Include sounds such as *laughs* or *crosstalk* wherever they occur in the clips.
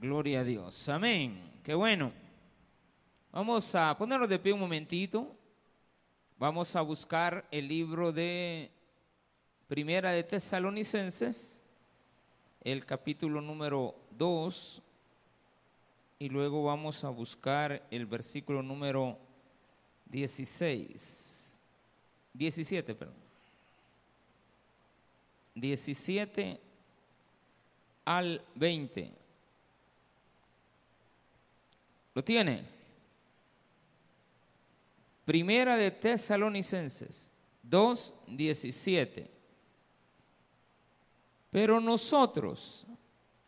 Gloria a Dios. Amén. Qué bueno. Vamos a ponernos de pie un momentito. Vamos a buscar el libro de Primera de Tesalonicenses, el capítulo número 2, y luego vamos a buscar el versículo número 16. 17, perdón. 17 al 20. ¿Lo tiene? Primera de Tesalonicenses 2, 17. Pero nosotros,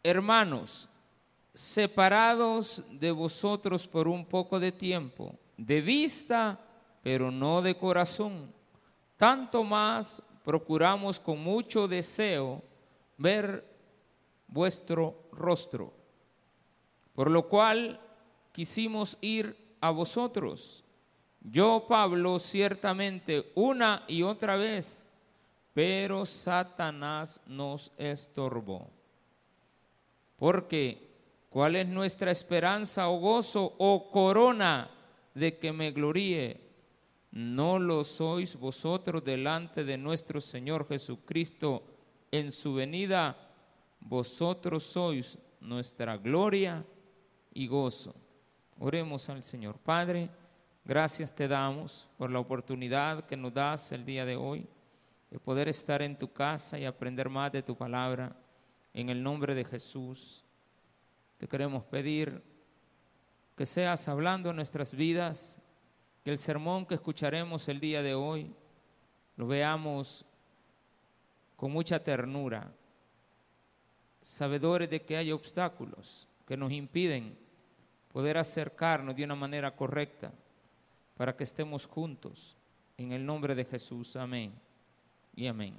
hermanos, separados de vosotros por un poco de tiempo, de vista, pero no de corazón, tanto más procuramos con mucho deseo ver vuestro rostro, por lo cual quisimos ir a vosotros. Yo, Pablo, ciertamente una y otra vez, pero Satanás nos estorbó. Porque, ¿cuál es nuestra esperanza o gozo o corona de que me gloríe? ¿No lo sois vosotros delante de nuestro Señor Jesucristo en su venida? Vosotros sois nuestra gloria y gozo. Oremos al Señor. Padre, gracias te damos por la oportunidad que nos das el día de hoy de poder estar en tu casa y aprender más de tu palabra. En el nombre de Jesús, te queremos pedir que seas hablando en nuestras vidas que el sermón que escucharemos el día de hoy lo veamos con mucha ternura, sabedores de que hay obstáculos que nos impiden poder acercarnos de una manera correcta para que estemos juntos. En el nombre de Jesús, amén y amén.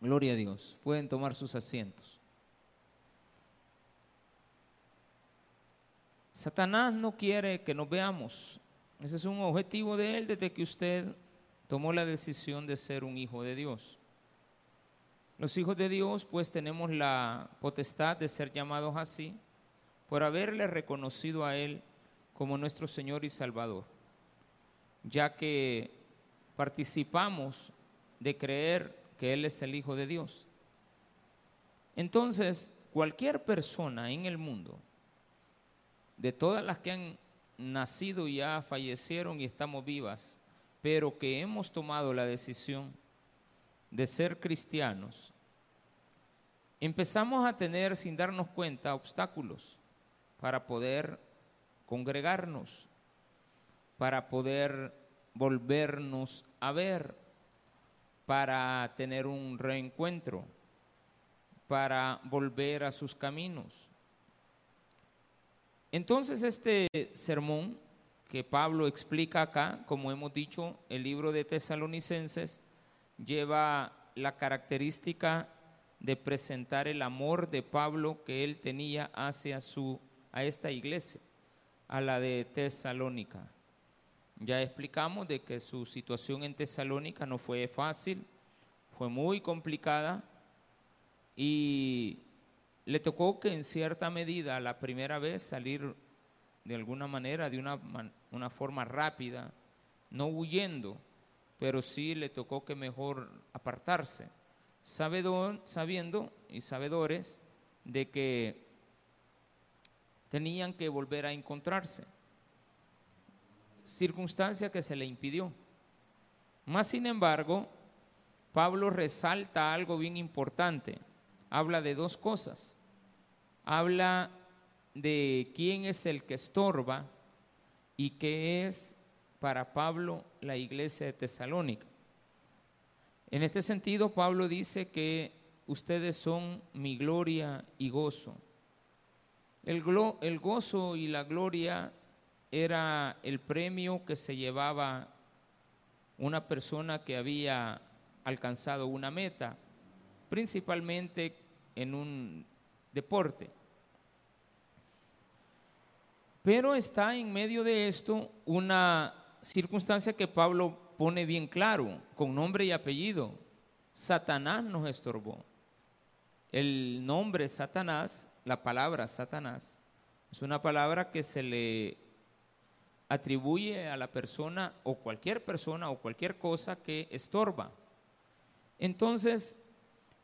Gloria a Dios. Pueden tomar sus asientos. Satanás no quiere que nos veamos ese es un objetivo de Él desde que usted tomó la decisión de ser un hijo de Dios. Los hijos de Dios pues tenemos la potestad de ser llamados así por haberle reconocido a Él como nuestro Señor y Salvador, ya que participamos de creer que Él es el Hijo de Dios. Entonces, cualquier persona en el mundo, de todas las que han nacido ya fallecieron y estamos vivas, pero que hemos tomado la decisión de ser cristianos, empezamos a tener sin darnos cuenta obstáculos para poder congregarnos, para poder volvernos a ver, para tener un reencuentro, para volver a sus caminos. Entonces este sermón que Pablo explica acá, como hemos dicho, el libro de Tesalonicenses lleva la característica de presentar el amor de Pablo que él tenía hacia su a esta iglesia, a la de Tesalónica. Ya explicamos de que su situación en Tesalónica no fue fácil, fue muy complicada y le tocó que en cierta medida la primera vez salir de alguna manera, de una, una forma rápida, no huyendo, pero sí le tocó que mejor apartarse, sabedor, sabiendo y sabedores de que tenían que volver a encontrarse, circunstancia que se le impidió. Más sin embargo, Pablo resalta algo bien importante habla de dos cosas. Habla de quién es el que estorba y qué es para Pablo la iglesia de Tesalónica. En este sentido, Pablo dice que ustedes son mi gloria y gozo. El, gozo y la gloria era el premio que se llevaba una persona que había alcanzado una meta, principalmente en un deporte. Pero está en medio de esto una circunstancia que Pablo pone bien claro, con nombre y apellido. Satanás nos estorbó. el nombre Satanás, la palabra Satanás, es una palabra que se le atribuye a la persona o cualquier persona o cualquier cosa que estorba. Entonces,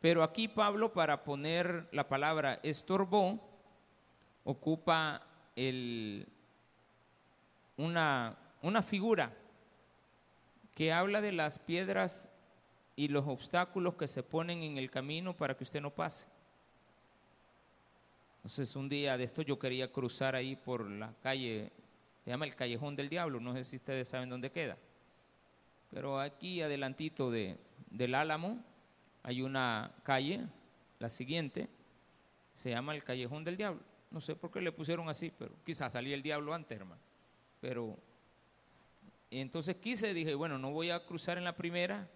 pero aquí Pablo para poner la palabra estorbó, ocupa el, una, una figura que habla de las piedras y los obstáculos que se ponen en el camino para que usted no pase. Entonces un día de esto yo quería cruzar ahí por la calle, se llama el Callejón del Diablo, no sé si ustedes saben dónde queda, pero aquí adelantito de, del Álamo hay una calle, la siguiente, se llama el Callejón del Diablo. No sé por qué le pusieron así, pero quizás salía el diablo antes, hermano. Pero entonces quise, dije, bueno, no voy a cruzar en la primera,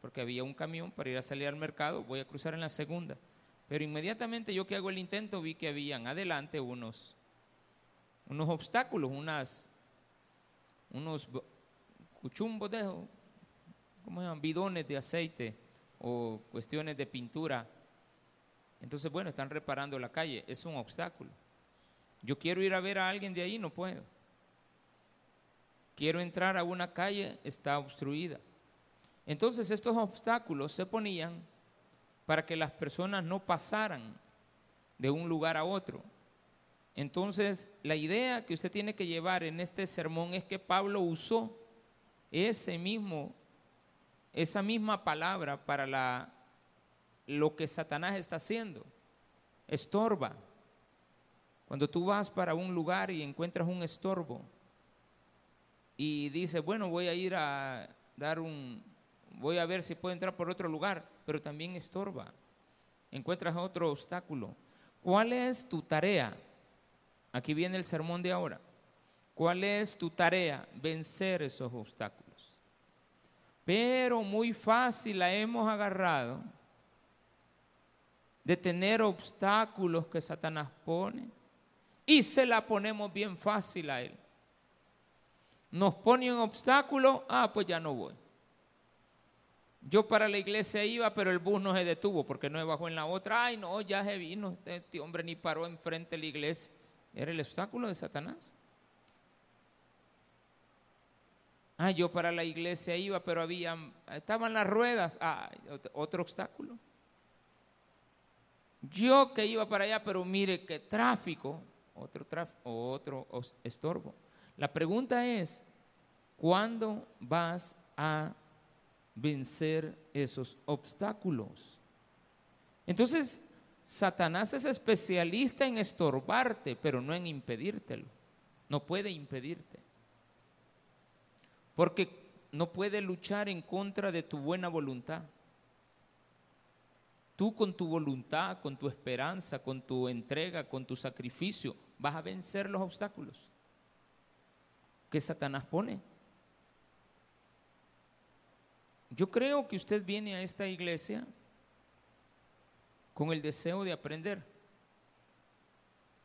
porque había un camión para ir a salir al mercado, voy a cruzar en la segunda. Pero inmediatamente yo que hago el intento vi que habían adelante unos, unos obstáculos, unas, unos cuchumbos de, ¿cómo se llaman? Bidones de aceite o cuestiones de pintura. Entonces, bueno, están reparando la calle, es un obstáculo. Yo quiero ir a ver a alguien de ahí, no puedo. Quiero entrar a una calle, está obstruida. Entonces estos obstáculos se ponían para que las personas no pasaran de un lugar a otro. Entonces, la idea que usted tiene que llevar en este sermón es que Pablo usó ese mismo esa misma palabra para la, lo que Satanás está haciendo. Estorba. Cuando tú vas para un lugar y encuentras un estorbo y dices, bueno, voy a ir a dar un, voy a ver si puedo entrar por otro lugar, pero también estorba. Encuentras otro obstáculo. ¿Cuál es tu tarea? Aquí viene el sermón de ahora. ¿Cuál es tu tarea? Vencer esos obstáculos. Pero muy fácil la hemos agarrado de tener obstáculos que Satanás pone y se la ponemos bien fácil a él. Nos pone un obstáculo, ah, pues ya no voy. Yo para la iglesia iba, pero el bus no se detuvo porque no se bajó en la otra. Ay, no, ya se vino. Este hombre ni paró enfrente de la iglesia. Era el obstáculo de Satanás. Ah, yo para la iglesia iba, pero había, estaban las ruedas. Ah, otro obstáculo. Yo que iba para allá, pero mire qué tráfico, otro tráfico, otro estorbo. La pregunta es, ¿cuándo vas a vencer esos obstáculos? Entonces, Satanás es especialista en estorbarte, pero no en impedírtelo. No puede impedirte porque no puede luchar en contra de tu buena voluntad. Tú con tu voluntad, con tu esperanza, con tu entrega, con tu sacrificio, vas a vencer los obstáculos que Satanás pone. Yo creo que usted viene a esta iglesia con el deseo de aprender.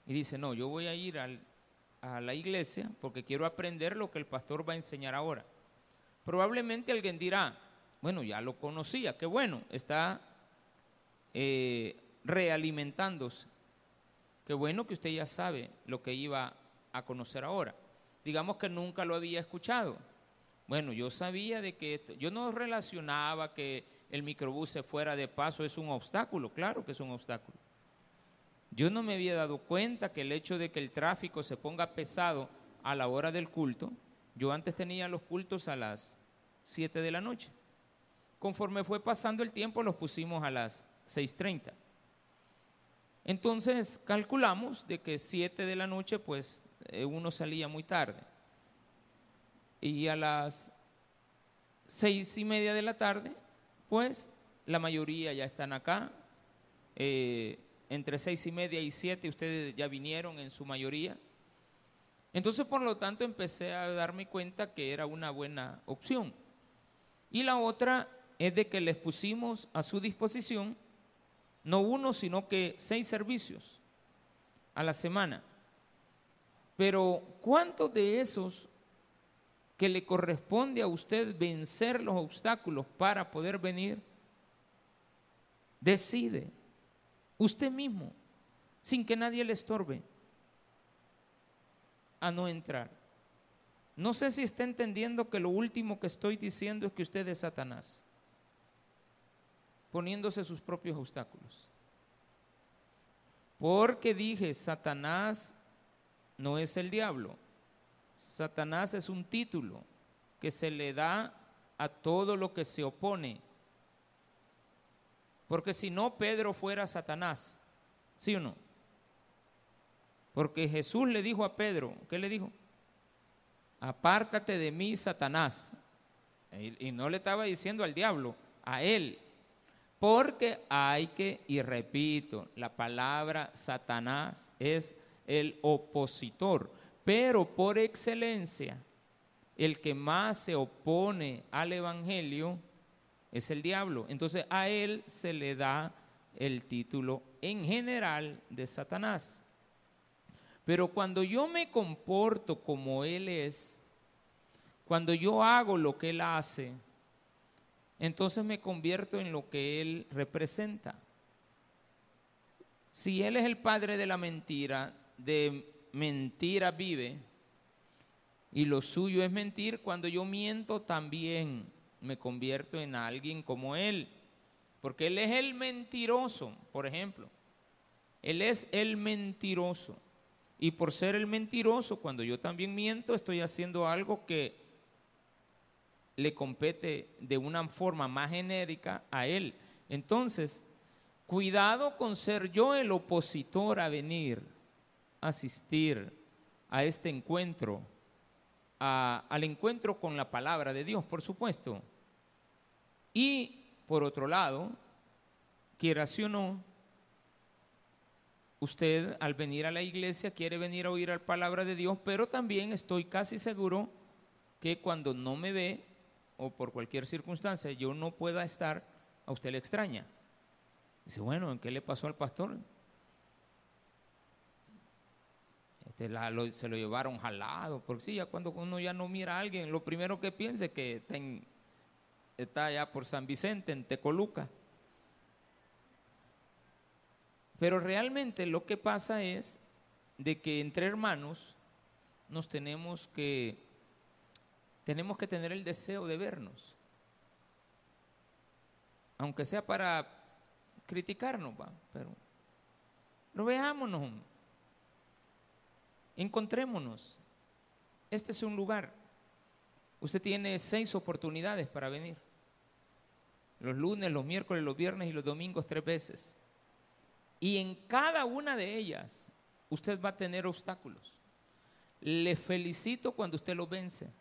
Y dice, no, yo voy a ir a la iglesia porque quiero aprender lo que el pastor va a enseñar ahora. Probablemente alguien dirá, bueno, ya lo conocía, qué bueno, está eh, realimentándose. Qué bueno que usted ya sabe lo que iba a conocer ahora. Digamos que nunca lo había escuchado. Bueno, yo sabía de que yo no relacionaba que el microbús se fuera de paso es un obstáculo, claro que es un obstáculo. Yo no me había dado cuenta que el hecho de que el tráfico se ponga pesado a la hora del culto, yo antes tenía los cultos a las 7 de la noche. Conforme fue pasando el tiempo, los pusimos a las 6.30. Entonces calculamos de que 7 de la noche, pues eh, uno salía muy tarde. Y a las seis y media de la tarde, pues la mayoría ya están acá. Eh, entre seis y media y siete ustedes ya vinieron en su mayoría. Entonces, por lo tanto, empecé a darme cuenta que era una buena opción. Y la otra es de que les pusimos a su disposición no uno, sino que seis servicios a la semana. Pero ¿cuántos de esos que le corresponde a usted vencer los obstáculos para poder venir, decide usted mismo, sin que nadie le estorbe, a no entrar. No sé si está entendiendo que lo último que estoy diciendo es que usted es Satanás, poniéndose sus propios obstáculos. Porque dije, Satanás no es el diablo. Satanás es un título que se le da a todo lo que se opone. Porque si no, Pedro fuera Satanás. ¿Sí o no? Porque Jesús le dijo a Pedro, ¿qué le dijo? Apártate de mí, Satanás. Y no le estaba diciendo al diablo, a él. Porque hay que, y repito, la palabra Satanás es el opositor, pero por excelencia, el que más se opone al Evangelio es el diablo. Entonces a él se le da el título en general de Satanás. Pero cuando yo me comporto como él es, cuando yo hago lo que él hace, entonces me convierto en lo que Él representa. Si Él es el padre de la mentira, de mentira vive, y lo suyo es mentir, cuando yo miento también me convierto en alguien como Él, porque Él es el mentiroso, por ejemplo. Él es el mentiroso. Y por ser el mentiroso, cuando yo también miento, estoy haciendo algo que le compete de una forma más genérica a él. Entonces, cuidado con ser yo el opositor a venir, asistir a este encuentro, al encuentro con la palabra de Dios, por supuesto. Y por otro lado, quiera sí o no, usted al venir a la iglesia quiere venir a oír la palabra de Dios, pero también estoy casi seguro que cuando no me ve, o por cualquier circunstancia yo no pueda estar, a usted le extraña. Dice, bueno, ¿en qué le pasó al pastor? Este, se lo llevaron jalado, porque sí, ya cuando uno ya no mira a alguien, lo primero que piensa es que está, está allá por San Vicente, en Tecoluca. Pero realmente lo que pasa es de que entre hermanos nos tenemos que tenemos que tener el deseo de vernos. Aunque sea para criticarnos, ¿va? pero no veámonos. Encontrémonos. Este es un lugar. Usted tiene seis oportunidades para venir. Los lunes, los miércoles, los viernes y los domingos tres veces. Y en cada una de ellas usted va a tener obstáculos. Le felicito cuando usted lo vence.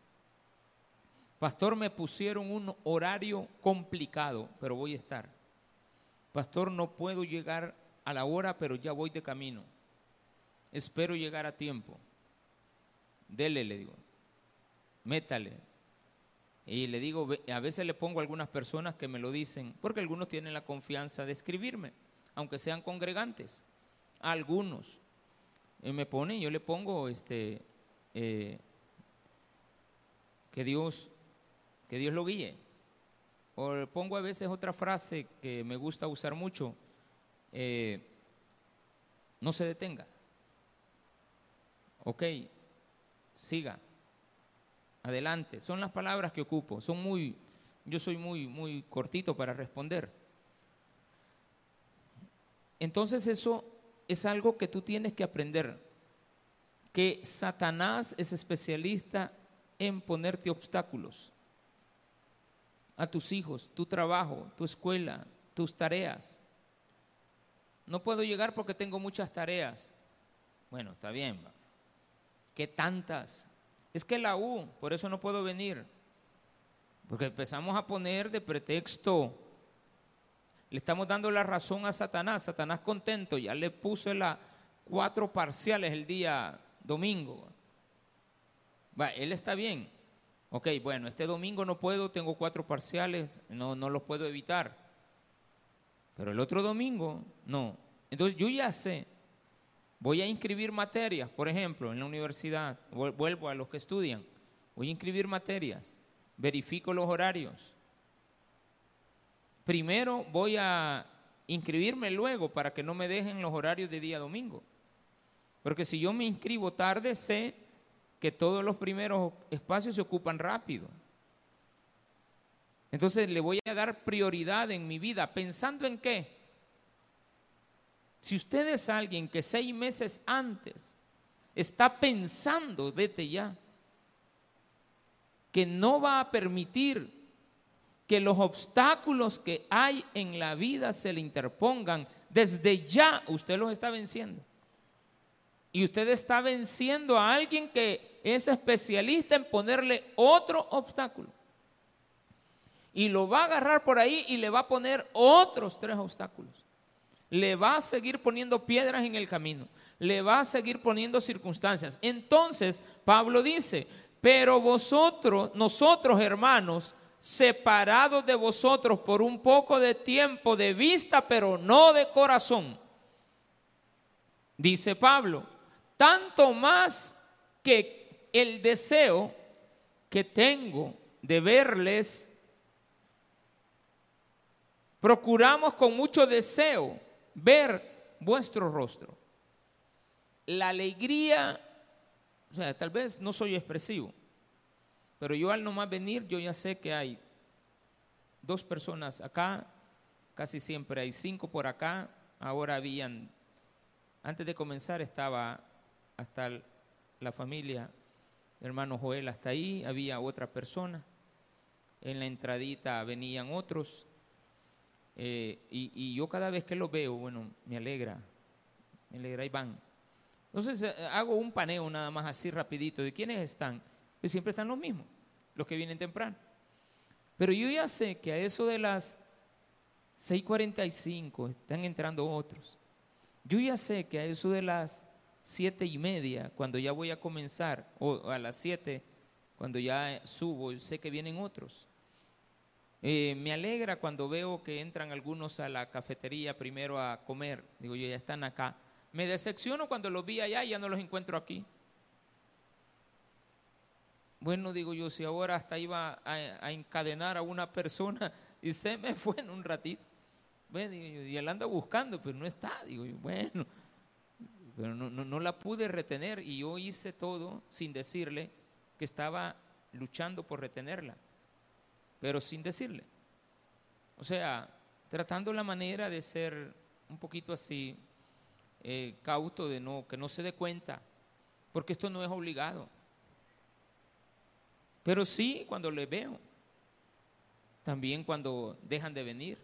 Pastor, me pusieron un horario complicado, pero voy a estar. Pastor, no puedo llegar a la hora, pero ya voy de camino. Espero llegar a tiempo. Dele, le digo. Métale. Y le digo, a veces le pongo a algunas personas que me lo dicen, porque algunos tienen la confianza de escribirme, aunque sean congregantes. algunos. Y me pone, yo le pongo este, eh, que Dios que Dios lo guíe. O pongo a veces otra frase que me gusta usar mucho, eh, no se detenga. Ok, siga, adelante. Son las palabras que ocupo, son muy, yo soy muy, muy cortito para responder. Entonces eso es algo que tú tienes que aprender, que Satanás es especialista en ponerte obstáculos a tus hijos, tu trabajo, tu escuela, tus tareas. No puedo llegar porque tengo muchas tareas. Bueno, está bien. ¿Qué tantas? Es que la U, por eso no puedo venir. Porque empezamos a poner de pretexto. Le estamos dando la razón a Satanás. Satanás contento, ya le puse las cuatro parciales el día domingo. Va, él está bien. Ok, bueno, este domingo no puedo, tengo cuatro parciales, no, no los puedo evitar. Pero el otro domingo, no. Entonces yo ya sé, voy a inscribir materias, por ejemplo, en la universidad, vuelvo a los que estudian, voy a inscribir materias, verifico los horarios. Primero voy a inscribirme luego para que no me dejen los horarios de día domingo. Porque si yo me inscribo tarde, sé que todos los primeros espacios se ocupan rápido. Entonces le voy a dar prioridad en mi vida, pensando en qué. Si usted es alguien que seis meses antes está pensando, vete ya, que no va a permitir que los obstáculos que hay en la vida se le interpongan, desde ya usted los está venciendo. Y usted está venciendo a alguien que es especialista en ponerle otro obstáculo. Y lo va a agarrar por ahí y le va a poner otros tres obstáculos. Le va a seguir poniendo piedras en el camino. Le va a seguir poniendo circunstancias. Entonces, Pablo dice, pero vosotros, nosotros hermanos, separados de vosotros por un poco de tiempo de vista, pero no de corazón. Dice Pablo, tanto más que el deseo que tengo de verles, procuramos con mucho deseo ver vuestro rostro. La alegría, o sea, tal vez no soy expresivo, pero yo al nomás venir, yo ya sé que hay dos personas acá, casi siempre hay cinco por acá, ahora habían, antes de comenzar estaba hasta la familia, hermano Joel hasta ahí, había otra persona, en la entradita venían otros, eh, y, yo cada vez que los veo, bueno, me alegra, me alegra, y van. Entonces eh, hago un paneo nada más así rapidito de quiénes están pues siempre están los mismos, los que vienen temprano. Pero yo ya sé que a eso de las 6.45 están entrando otros. Yo ya sé que a eso de las siete y media, cuando ya voy a comenzar, o a las 7, cuando ya subo, sé que vienen otros. Eh, me alegra cuando veo que entran algunos a la cafetería primero a comer. Digo, yo ya están acá. Me decepciono cuando los vi allá y ya no los encuentro aquí. Bueno, digo yo, si ahora hasta iba a, encadenar a una persona *laughs* y se me fue en un ratito. Bueno, y él anda buscando, pero no está. Digo yo, bueno, pero no, no la pude retener y yo hice todo sin decirle que estaba luchando por retenerla, pero sin decirle. O sea, tratando la manera de ser un poquito así, eh, cauto, de no, que no se dé cuenta, porque esto no es obligado. Pero sí cuando le veo. También cuando dejan de venir.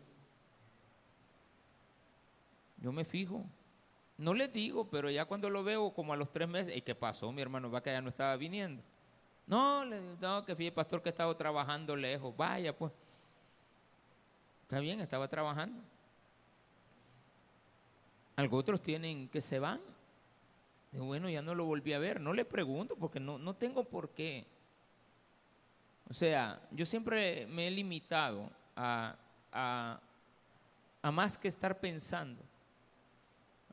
Yo me fijo. No les digo, pero ya cuando lo veo como a los tres meses, ¿y qué pasó? Mi hermano va que ya no estaba viniendo. No, le no, que el pastor que estaba trabajando lejos. Vaya, pues. Está bien, estaba trabajando. Algunos otros tienen que se van. bueno, ya no lo volví a ver. No le pregunto porque no, no tengo por qué. O sea, yo siempre me he limitado a, a, más que estar pensando,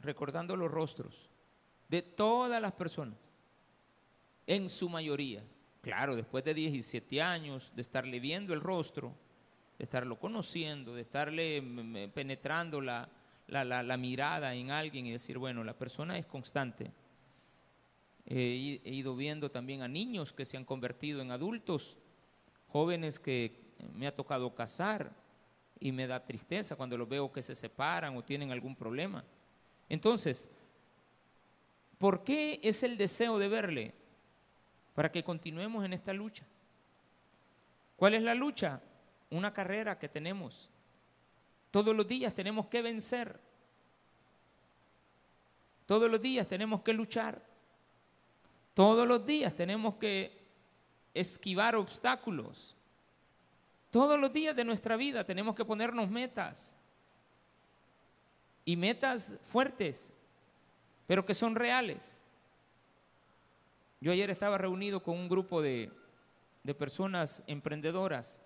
recordando los rostros de todas las personas, en su mayoría. Claro, después de 17 años de estarle viendo el rostro, de estarlo conociendo, de estarle penetrando la, la, mirada en alguien y decir, bueno, la persona es constante. he ido viendo también a niños que se han convertido en adultos jóvenes que me ha tocado casar y me da tristeza cuando los veo que se separan o tienen algún problema. Entonces, ¿por qué es el deseo de verle? Para que continuemos en esta lucha. ¿Cuál es la lucha? Una carrera que tenemos. Todos los días tenemos que vencer. Todos los días tenemos que luchar. Todos los días tenemos que esquivar obstáculos. Todos los días de nuestra vida tenemos que ponernos metas. Y metas fuertes, pero que son reales. Yo ayer estaba reunido con un grupo de, personas emprendedoras,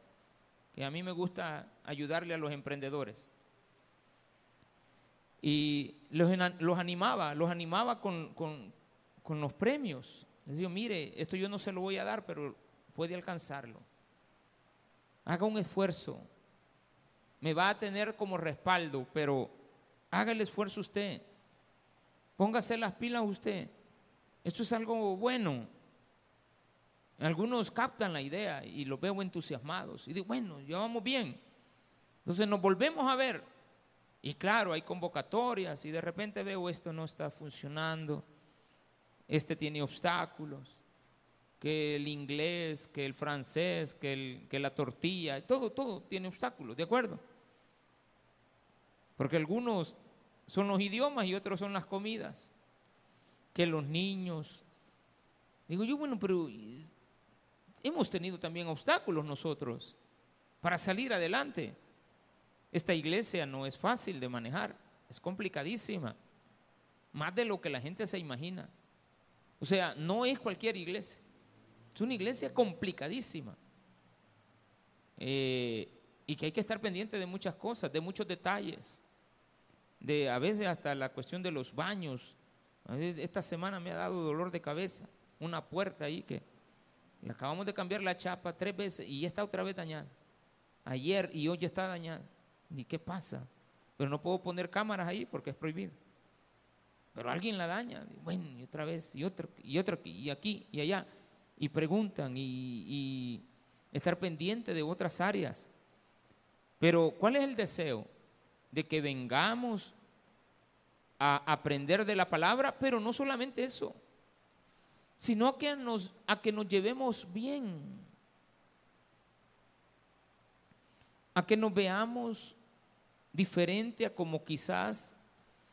que a mí me gusta ayudarle a los emprendedores. Y los, animaba, los animaba con, con los premios. Les digo, mire, esto yo no se lo voy a dar, pero puede alcanzarlo. Haga un esfuerzo. Me va a tener como respaldo, pero Haga el esfuerzo usted. Póngase las pilas usted. Esto es algo bueno. Algunos captan la idea y los veo entusiasmados. Y digo, bueno, ya vamos bien. Entonces nos volvemos a ver. Y claro, hay convocatorias y de repente veo esto no está funcionando. Este tiene obstáculos. Que el inglés, que el francés, que, el, que la tortilla, todo, todo tiene obstáculos, ¿de acuerdo? Porque algunos son los idiomas y otros son las comidas. Que los niños. Digo yo, bueno, pero hemos tenido también obstáculos nosotros para salir adelante. Esta iglesia no es fácil de manejar, es complicadísima, más de lo que la gente se imagina. O sea, no es cualquier iglesia, es una iglesia complicadísima. Eh, y que hay que estar pendiente de muchas cosas, de muchos detalles, de a veces hasta la cuestión de los baños. Esta semana me ha dado dolor de cabeza, una puerta ahí que acabamos de cambiar la chapa tres veces y ya está otra vez dañada. Ayer y hoy está dañada. ¿Y qué pasa? Pero no puedo poner cámaras ahí porque es prohibido. Pero alguien la daña. Bueno, y otra vez, y otro, y otro, y aquí, y allá. Y preguntan, y estar pendiente de otras áreas. Pero, ¿cuál es el deseo? De que vengamos a aprender de la palabra, pero no solamente eso sino que nos, a que nos llevemos bien, a que nos veamos diferente a como quizás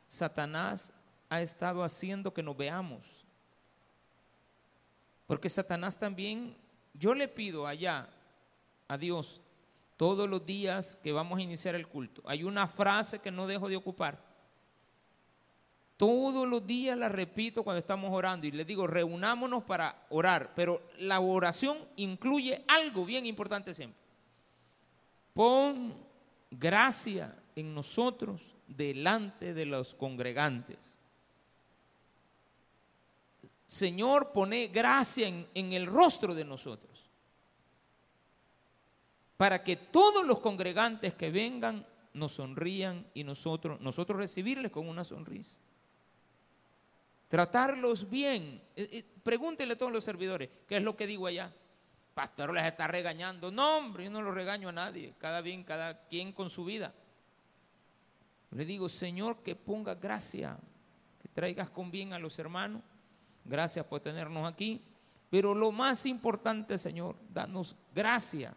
Satanás ha estado haciendo que nos veamos. Porque Satanás también, yo le pido allá a Dios todos los días que vamos a iniciar el culto. Hay una frase que no dejo de ocupar todos los días la repito cuando estamos orando y les digo, reunámonos para orar, pero la oración incluye algo bien importante siempre. Pon gracia en nosotros delante de los congregantes. Señor, pone gracia en, el rostro de nosotros. Para que todos los congregantes que vengan nos sonrían y nosotros, nosotros recibirles con una sonrisa tratarlos bien. Eh, eh, pregúntenle a todos los servidores, ¿qué es lo que digo allá? Pastor les está regañando. No, hombre, yo no lo regaño a nadie. Cada bien, cada quien con su vida. Le digo, Señor, que ponga gracia, que traigas con bien a los hermanos. Gracias por tenernos aquí. Pero lo más importante, Señor, danos gracia.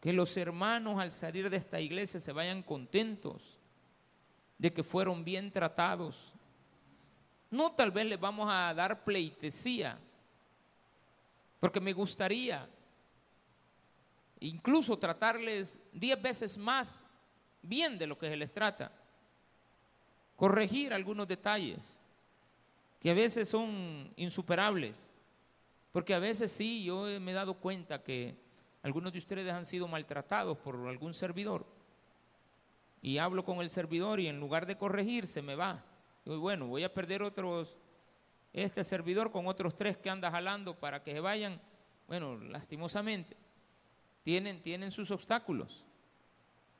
Que los hermanos al salir de esta iglesia se vayan contentos de que fueron bien tratados, no tal vez les vamos a dar pleitesía, porque me gustaría incluso tratarles diez veces más bien de lo que se les trata. Corregir algunos detalles que a veces son insuperables. Porque a veces sí, yo me he dado cuenta que algunos de ustedes han sido maltratados por algún servidor. Y hablo con el servidor y en lugar de corregir se me va. Y bueno, voy a perder otros, este servidor con otros tres que anda jalando para que se vayan. Bueno, lastimosamente, tienen, tienen sus obstáculos.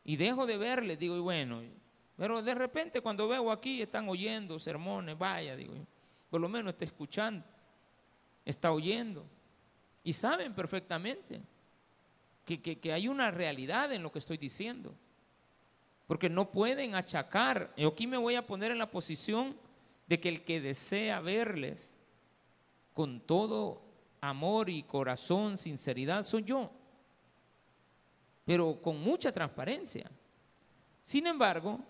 Y dejo de verles, digo, y bueno, pero de repente cuando veo aquí están oyendo sermones, vaya, digo, por lo menos está escuchando, está oyendo. Y saben perfectamente que, que hay una realidad en lo que estoy diciendo. Porque no pueden achacar. Y aquí me voy a poner en la posición de que el que desea verles con todo amor y corazón, sinceridad, soy yo. Pero con mucha transparencia. Sin embargo,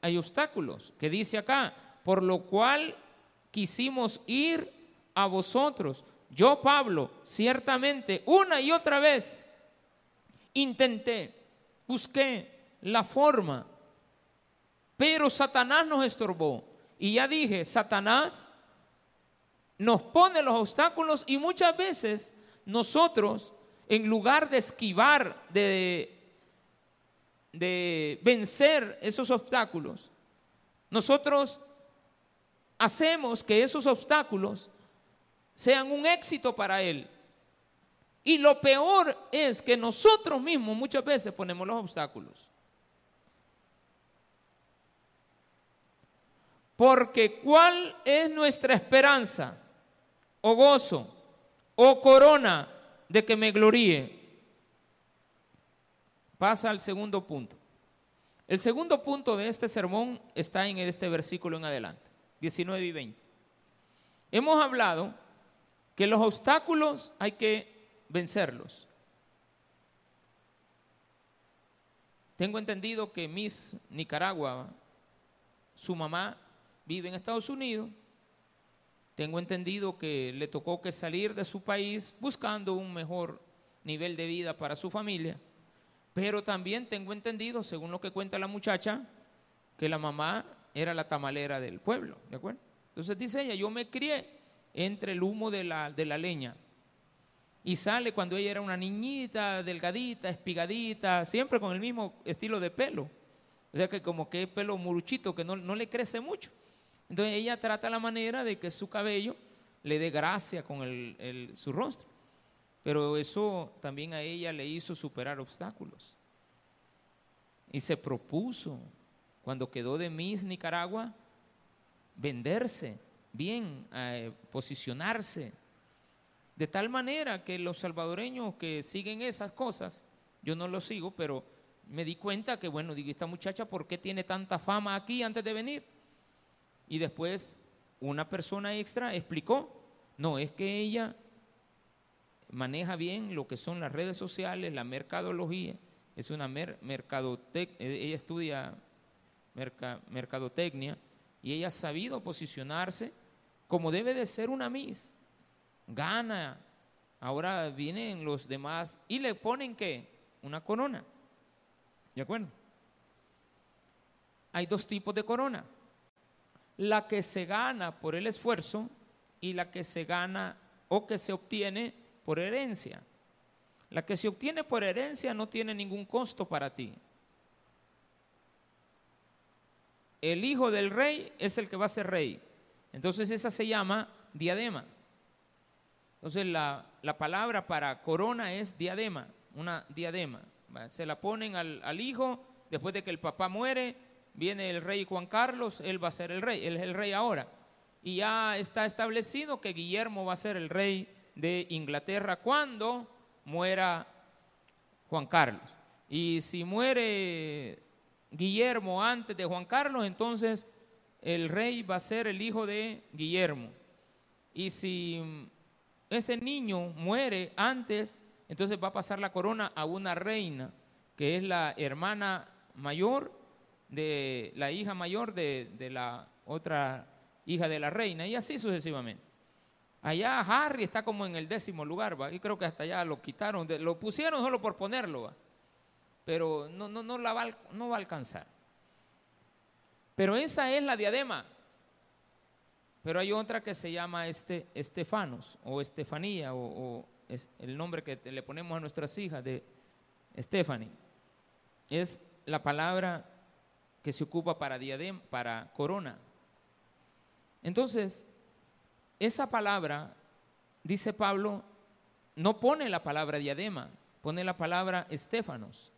hay obstáculos que dice acá, por lo cual quisimos ir a vosotros. Yo, Pablo, ciertamente una y otra vez intenté, busqué, la forma. Pero Satanás nos estorbó. Y ya dije, Satanás nos pone los obstáculos y muchas veces nosotros, en lugar de esquivar, de, de vencer esos obstáculos, nosotros hacemos que esos obstáculos sean un éxito para Él. Y lo peor es que nosotros mismos muchas veces ponemos los obstáculos. Porque ¿cuál es nuestra esperanza o gozo o corona de que me gloríe? Pasa al segundo punto. El segundo punto de este sermón está en este versículo en adelante, 19 y 20. Hemos hablado que los obstáculos hay que vencerlos. Tengo entendido que Miss Nicaragua, su mamá vive en Estados Unidos. Tengo entendido que le tocó que salir de su país buscando un mejor nivel de vida para su familia. Pero también tengo entendido, según lo que cuenta la muchacha, que la mamá era la tamalera del pueblo, ¿de acuerdo? Entonces dice ella, yo me crié entre el humo de la, de la leña. Y sale cuando ella era una niñita, delgadita, espigadita, siempre con el mismo estilo de pelo. O sea que como que es pelo muruchito, que no, le crece mucho. Entonces ella trata la manera de que su cabello le dé gracia con su rostro. Pero eso también a ella le hizo superar obstáculos. Y se propuso, cuando quedó de Miss Nicaragua, venderse bien, eh, posicionarse. De tal manera que los salvadoreños que siguen esas cosas, yo no lo sigo, pero me di cuenta que, bueno, digo, esta muchacha, ¿por qué tiene tanta fama aquí antes de venir? Y después una persona extra explicó, no, es que ella maneja bien lo que son las redes sociales, la mercadología, es una mer mercadotec ella estudia mercadotecnia y ella ha sabido posicionarse como debe de ser una Miss. Gana. Ahora vienen los demás y le ponen qué? Una corona. ¿De acuerdo? Hay dos tipos de corona. La que se gana por el esfuerzo y la que se gana o que se obtiene por herencia. La que se obtiene por herencia no tiene ningún costo para ti. El hijo del rey es el que va a ser rey. Entonces esa se llama diadema. Entonces la, palabra para corona es diadema, una diadema. Se la ponen al, al, hijo, después de que el papá muere, viene el rey Juan Carlos, él va a ser el rey, él es el rey ahora. Y ya está establecido que Guillermo va a ser el rey de Inglaterra cuando muera Juan Carlos. Y si muere Guillermo antes de Juan Carlos, entonces el rey va a ser el hijo de Guillermo. Y si este niño muere antes, entonces va a pasar la corona a una reina, que es la hermana mayor de la hija mayor de, de la otra hija de la reina, y así sucesivamente. Allá Harry está como en el décimo lugar, ¿va? y creo que hasta allá lo quitaron, lo pusieron solo por ponerlo, pero no, no, no, la va, no va a alcanzar. Pero esa es la diadema. Pero hay otra que se llama este, Estefanos o Estefanía o, es el nombre que le ponemos a nuestras hijas de Stephanie. Es la palabra que se ocupa para diadema, para corona. Entonces, esa palabra, dice Pablo, no pone la palabra diadema, pone la palabra Estefanos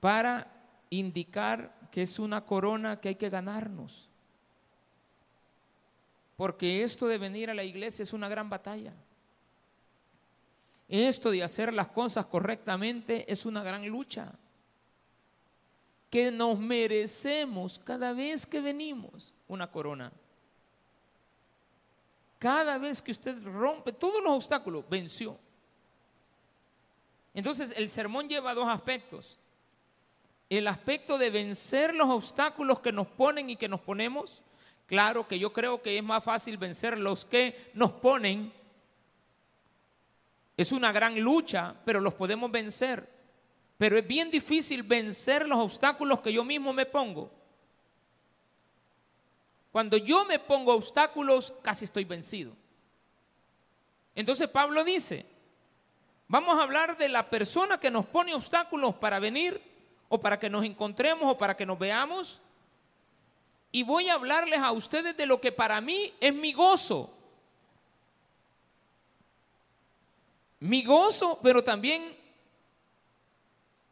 para indicar que es una corona que hay que ganarnos. Porque esto de venir a la iglesia es una gran batalla. Esto de hacer las cosas correctamente es una gran lucha. Que nos merecemos cada vez que venimos una corona. Cada vez que usted rompe todos los obstáculos, venció. Entonces el sermón lleva dos aspectos. El aspecto de vencer los obstáculos que nos ponen y que nos ponemos. Claro que yo creo que es más fácil vencer los que nos ponen. Es una gran lucha, pero los podemos vencer. Pero es bien difícil vencer los obstáculos que yo mismo me pongo. Cuando yo me pongo obstáculos, casi estoy vencido. Entonces Pablo dice, vamos a hablar de la persona que nos pone obstáculos para venir o para que nos encontremos o para que nos veamos. Y voy a hablarles a ustedes de lo que para mí es mi gozo. Mi gozo, pero también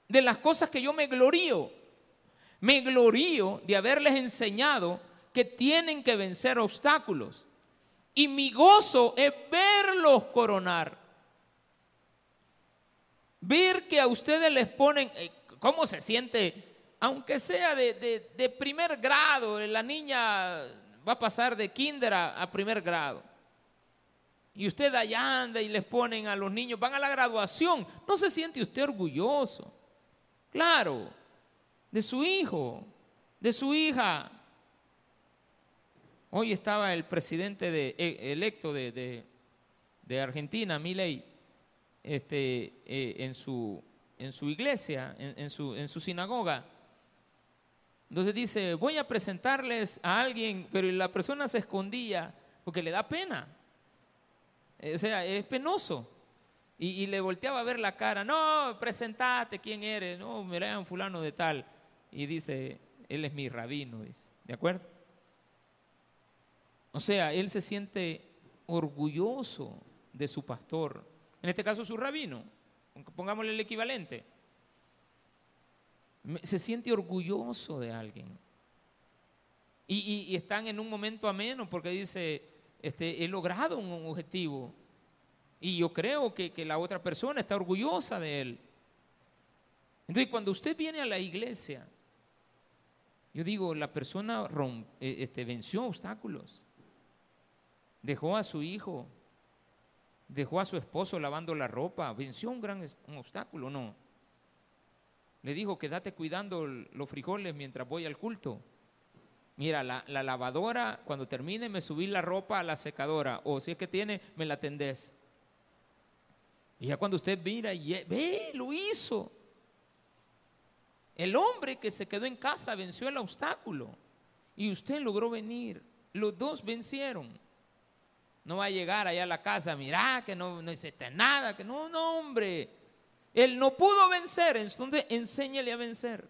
de las cosas que yo me glorío. Me glorío de haberles enseñado que tienen que vencer obstáculos. Y mi gozo es verlos coronar. Ver que a ustedes les ponen, eh, ¿cómo se siente? Aunque sea de, primer grado, la niña va a pasar de kinder a primer grado y usted allá anda y les ponen a los niños, van a la graduación, ¿no se siente usted orgulloso? Claro, de su hijo, de su hija. Hoy estaba el presidente de, e, electo de, Argentina, Milei, este, eh, en, su, en su iglesia, en, su, en su sinagoga. Entonces dice, voy a presentarles a alguien, pero la persona se escondía porque le da pena. Eh, o sea, es penoso. Y, le volteaba a ver la cara, no, presentate, ¿quién eres? No, mira, un fulano de tal. Y dice, él es mi rabino, ¿de acuerdo? O sea, él se siente orgulloso de su pastor, en este caso su rabino, pongámosle el equivalente. Se siente orgulloso de alguien. Y, y están en un momento ameno porque dice, este, he logrado un objetivo. Y yo creo que, la otra persona está orgullosa de él. Entonces, cuando usted viene a la iglesia, yo digo, la persona eh, este, venció obstáculos. Dejó a su hijo, dejó a su esposo lavando la ropa, venció un gran obstáculo, ¿no? Le dijo, quédate cuidando los frijoles mientras voy al culto. Mira, la, lavadora, cuando termine, me subí la ropa a la secadora. O si es que tiene, me la tendés. Y ya cuando usted mira y ve, lo hizo. El hombre que se quedó en casa venció el obstáculo. Y usted logró venir. Los dos vencieron. No va a llegar allá a la casa, mira que no, no hiciste nada, que no, no, hombre. Él no pudo vencer, entonces enséñele a vencer.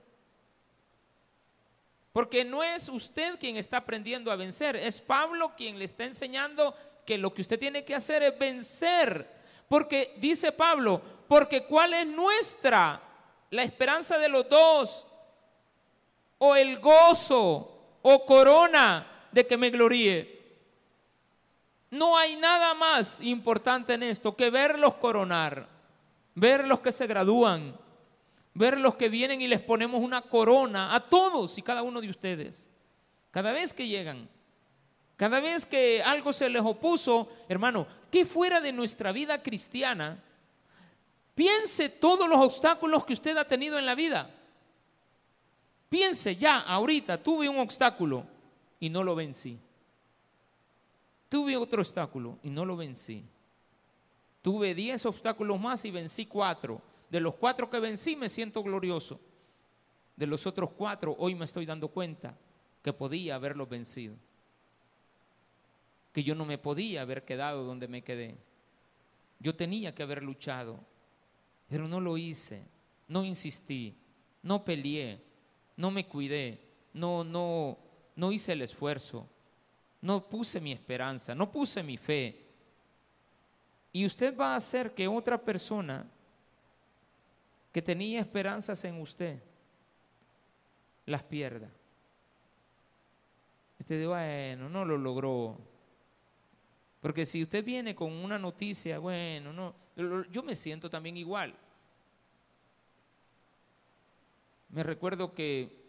Porque no es usted quien está aprendiendo a vencer, es Pablo quien le está enseñando que lo que usted tiene que hacer es vencer. Porque dice Pablo, porque ¿cuál es nuestra? La esperanza de los dos, o el gozo, o corona de que me gloríe. No hay nada más importante en esto que verlos coronar, ver los que se gradúan, ver los que vienen y les ponemos una corona a todos y cada uno de ustedes. Cada vez que llegan, cada vez que algo se les opuso, hermano, que fuera de nuestra vida cristiana, piense todos los obstáculos que usted ha tenido en la vida. Piense ya, ahorita, tuve un obstáculo y no lo vencí. Tuve otro obstáculo y no lo vencí. Tuve diez obstáculos más y vencí cuatro. De los cuatro que vencí me siento glorioso. De los otros cuatro hoy me estoy dando cuenta que podía haberlos vencido. Que yo no me podía haber quedado donde me quedé. Yo tenía que haber luchado, pero no lo hice. No insistí, no peleé, no me cuidé, no no no hice el esfuerzo. No puse mi esperanza, no puse mi fe. Y usted va a hacer que otra persona que tenía esperanzas en usted, las pierda. Usted dice, bueno, no lo logró. Porque si usted viene con una noticia, bueno, no, yo me siento también igual. Me recuerdo que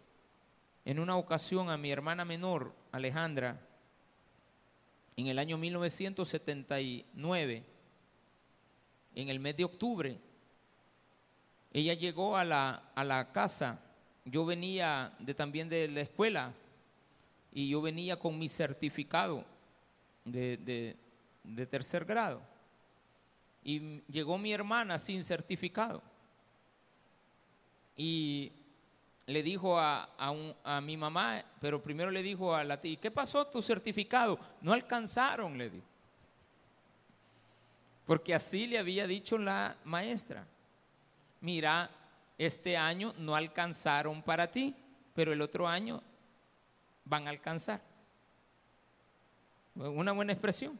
en una ocasión a mi hermana menor, Alejandra, en el año 1979, en el mes de octubre, ella llegó a la, a la casa, yo venía de, también de la escuela y yo venía con mi certificado de, de, tercer grado. Y llegó mi hermana sin certificado. Y le dijo a, a, mi mamá, pero primero le dijo a la tía, ¿qué pasó tu certificado? No alcanzaron, le dijo. Porque así le había dicho la maestra mira, este año no alcanzaron para ti, pero el otro año van a alcanzar. Una buena expresión.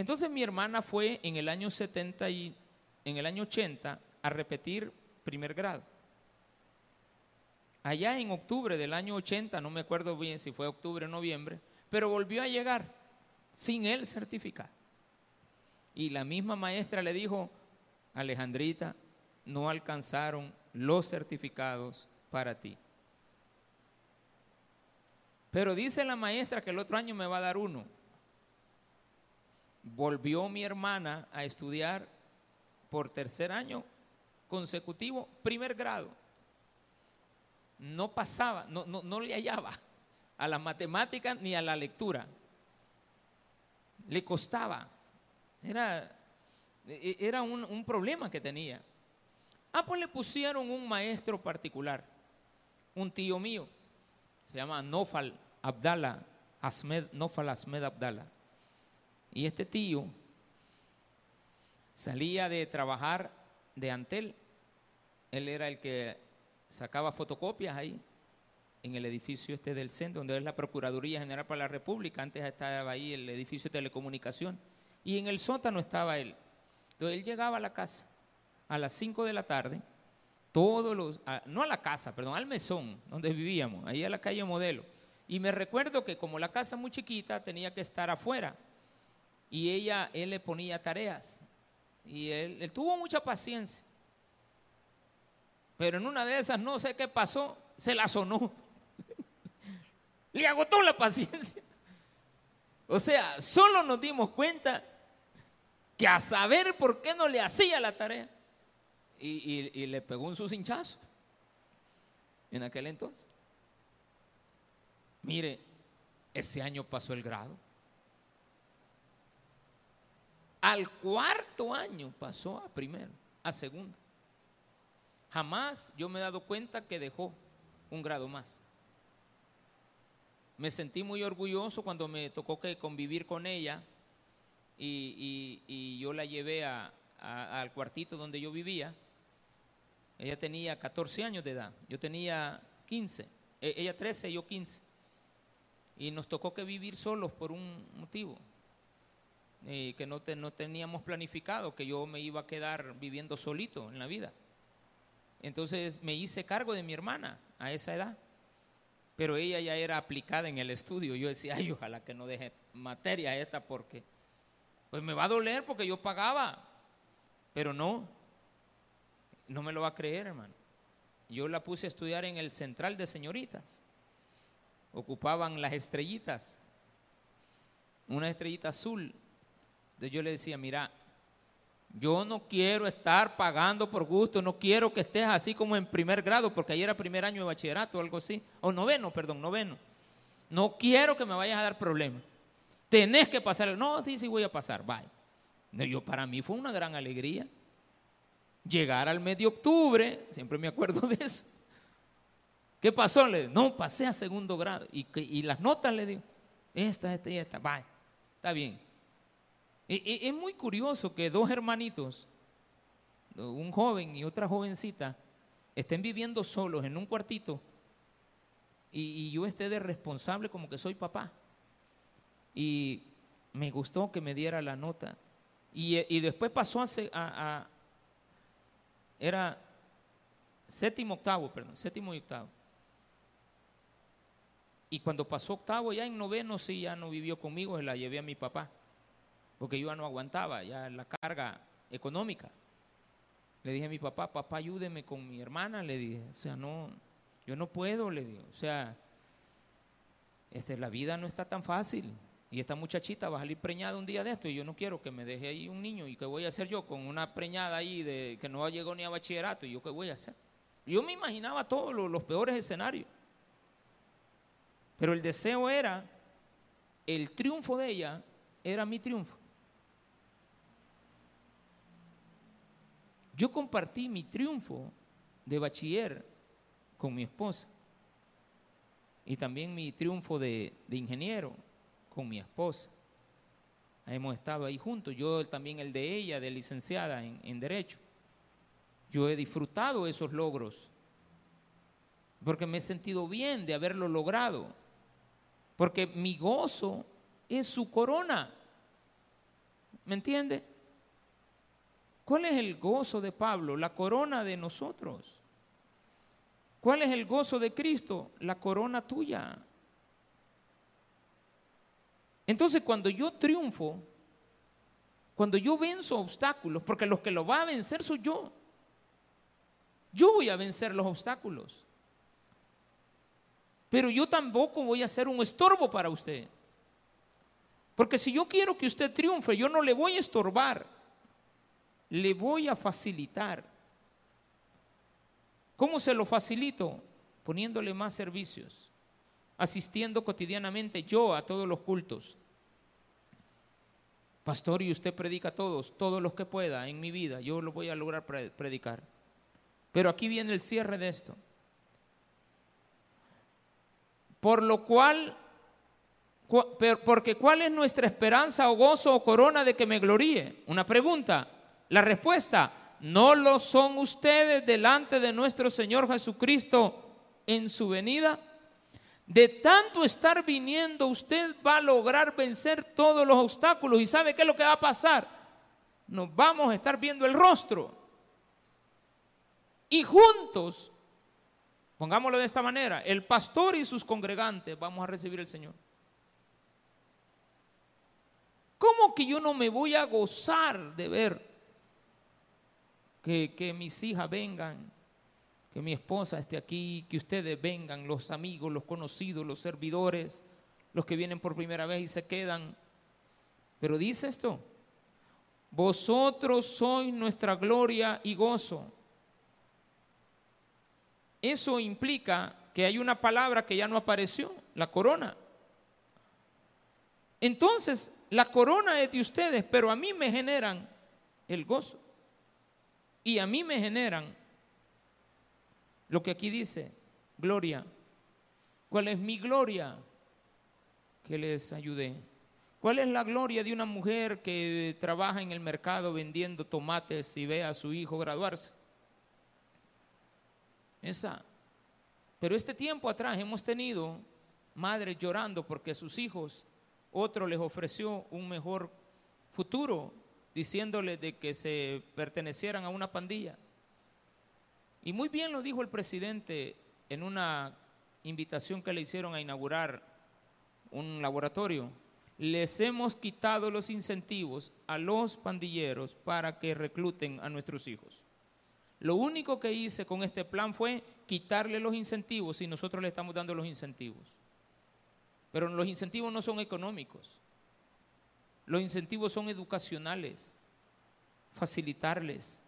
Entonces mi hermana fue en el año 70 y en el año 80 a repetir primer grado. allá en octubre del año 80, no me acuerdo bien si fue octubre o noviembre, pero volvió a llegar sin el certificado. Y la misma maestra le dijo, Alejandrita, no alcanzaron los certificados para ti. Pero dice la maestra que el otro año me va a dar uno. Volvió mi hermana a estudiar por tercer año consecutivo, primer grado. No pasaba, no, no, le hallaba a la matemática ni a la lectura. Le costaba. Era, e, era un, un problema que tenía. Ah, pues le pusieron un maestro particular, un tío mío se llama Nofal Abdala, Asmed, Nofal Asmed Abdala. Y este tío salía de trabajar de Antel. Él era el que sacaba fotocopias ahí, en el edificio este del centro, donde es la Procuraduría General para la República. Antes estaba ahí el edificio de telecomunicación. Y en el sótano estaba él. Entonces él llegaba a la casa a las 5 de la tarde todos los, no a la casa, perdón, al mesón donde vivíamos, ahí a la calle Modelo. Y me recuerdo que como la casa muy chiquita tenía que estar afuera y ella, él le ponía tareas y él, tuvo mucha paciencia. Pero en una de esas, no sé qué pasó, se la sonó. *laughs* le agotó la paciencia. O sea, solo nos dimos cuenta que a saber por qué no le hacía la tarea y, le pegó un hinchazo en aquel entonces. Mire, ese año pasó el grado. Al cuarto año pasó a primero, a segundo. Jamás yo me he dado cuenta que dejó un grado más. Me sentí muy orgulloso cuando me tocó que convivir con ella y, yo la llevé al cuartito donde yo vivía ella tenía 14 años de edad, yo tenía 15, e, ella 13, yo 15. Y nos tocó que vivir solos por un motivo, eh, que no, no teníamos planificado, que yo me iba a quedar viviendo solito en la vida. Entonces me hice cargo de mi hermana a esa edad, pero ella ya era aplicada en el estudio. Yo decía, ay, ojalá que no deje materia esta porque pues me va a doler porque yo pagaba, pero no, no me lo va a creer, hermano. Yo la puse a estudiar en el central de señoritas. Ocupaban las estrellitas, una estrellita azul. Entonces yo le decía, mira, yo no quiero estar pagando por gusto, no quiero que estés así como en primer grado, porque ayer era primer año de bachillerato o algo así, o noveno, perdón, noveno. No quiero que me vayas a dar problemas. Tenés que pasar. No, sí, sí voy a pasar, bye. yo, para mí fue una gran alegría llegar al mes de octubre, siempre me acuerdo de eso. ¿Qué pasó? Le no, pasé a segundo grado. Y, las notas le digo, esta, esta y esta, va, está bien. Es muy curioso que dos hermanitos, un joven y otra jovencita, estén viviendo solos en un cuartito y, yo esté de responsable como que soy papá. Y me gustó que me diera la nota. Y, después pasó a, era séptimo, octavo, perdón, séptimo y octavo. Y cuando pasó octavo, ya en noveno, sí, ya no vivió conmigo, se la llevé a mi papá, porque yo ya no aguantaba, ya la carga económica. Le dije a mi papá, papá, ayúdeme con mi hermana, le dije, o sea, no, yo no puedo, le digo, o sea, este, la vida no está tan fácil. Y esta muchachita va a salir preñada un día de esto y yo no quiero que me deje ahí un niño. ¿Y qué voy a hacer yo con una preñada ahí de que no llegó ni a bachillerato? ¿Y yo qué voy a hacer? Yo me imaginaba todos los, peores escenarios. Pero el deseo era, el triunfo de ella era mi triunfo. Yo compartí mi triunfo de bachiller con mi esposa y también mi triunfo de ingeniero con mi esposa. Hemos estado ahí juntos, yo también el de ella, de licenciada en, Derecho. Yo he disfrutado esos logros, porque me he sentido bien de haberlo logrado, porque mi gozo es su corona. ¿Me entiende? ¿Cuál es el gozo de Pablo? La corona de nosotros. ¿Cuál es el gozo de Cristo? La corona tuya. Entonces cuando yo triunfo, cuando yo venzo obstáculos, porque los que lo va a vencer soy yo, yo voy a vencer los obstáculos. Pero yo tampoco voy a ser un estorbo para usted. Porque si yo quiero que usted triunfe, yo no le voy a estorbar, le voy a facilitar. ¿Cómo se lo facilito? Poniéndole más servicios, asistiendo cotidianamente yo a todos los cultos. Pastor, y usted predica a todos, todos los que pueda en mi vida, yo lo voy a lograr predicar. Pero aquí viene el cierre de esto. Por lo cual, porque ¿cuál es nuestra esperanza o gozo o corona de que me gloríe? Una pregunta. La respuesta, ¿no lo son ustedes delante de nuestro Señor Jesucristo en su venida? De tanto estar viniendo, usted va a lograr vencer todos los obstáculos. ¿Y sabe qué es lo que va a pasar? Nos vamos a estar viendo el rostro. Y juntos, pongámoslo de esta manera, el pastor y sus congregantes vamos a recibir el Señor. ¿Cómo que yo no me voy a gozar de ver que, mis hijas vengan, que mi esposa esté aquí, que ustedes vengan, los amigos, los conocidos, los servidores, los que vienen por primera vez y se quedan. Pero dice esto, vosotros sois nuestra gloria y gozo. Eso implica que hay una palabra que ya no apareció, la corona. Entonces, la corona es de ustedes, pero a mí me generan el gozo y a mí me generan lo que aquí dice, gloria. ¿Cuál es mi gloria? Que les ayudé. ¿Cuál es la gloria de una mujer que trabaja en el mercado vendiendo tomates y ve a su hijo graduarse? Esa. Pero este tiempo atrás hemos tenido madres llorando porque sus hijos, otro les ofreció un mejor futuro diciéndole de que se pertenecieran a una pandilla. Y muy bien lo dijo el presidente en una invitación que le hicieron a inaugurar un laboratorio. Les hemos quitado los incentivos a los pandilleros para que recluten a nuestros hijos. Lo único que hice con este plan fue quitarle los incentivos y nosotros le estamos dando los incentivos. Pero los incentivos no son económicos. Los incentivos son educacionales, facilitarles,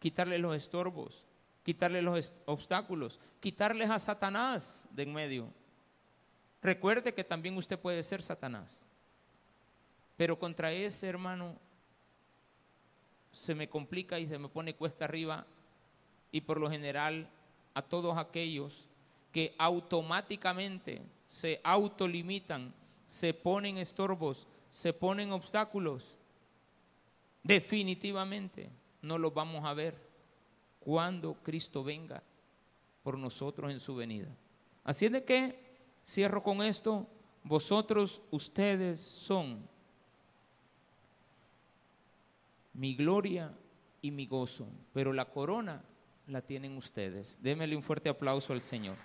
quitarles los estorbos, quitarles los obstáculos, quitarles a Satanás de en medio. Recuerde que también usted puede ser Satanás. Pero contra ese hermano se me complica y se me pone cuesta arriba y por lo general a todos aquellos que automáticamente se autolimitan, se ponen estorbos, se ponen obstáculos, definitivamente no los vamos a ver cuando Cristo venga por nosotros en su venida. Así es de que, cierro con esto, vosotros, ustedes son mi gloria y mi gozo, pero la corona la tienen ustedes. Démele un fuerte aplauso al Señor.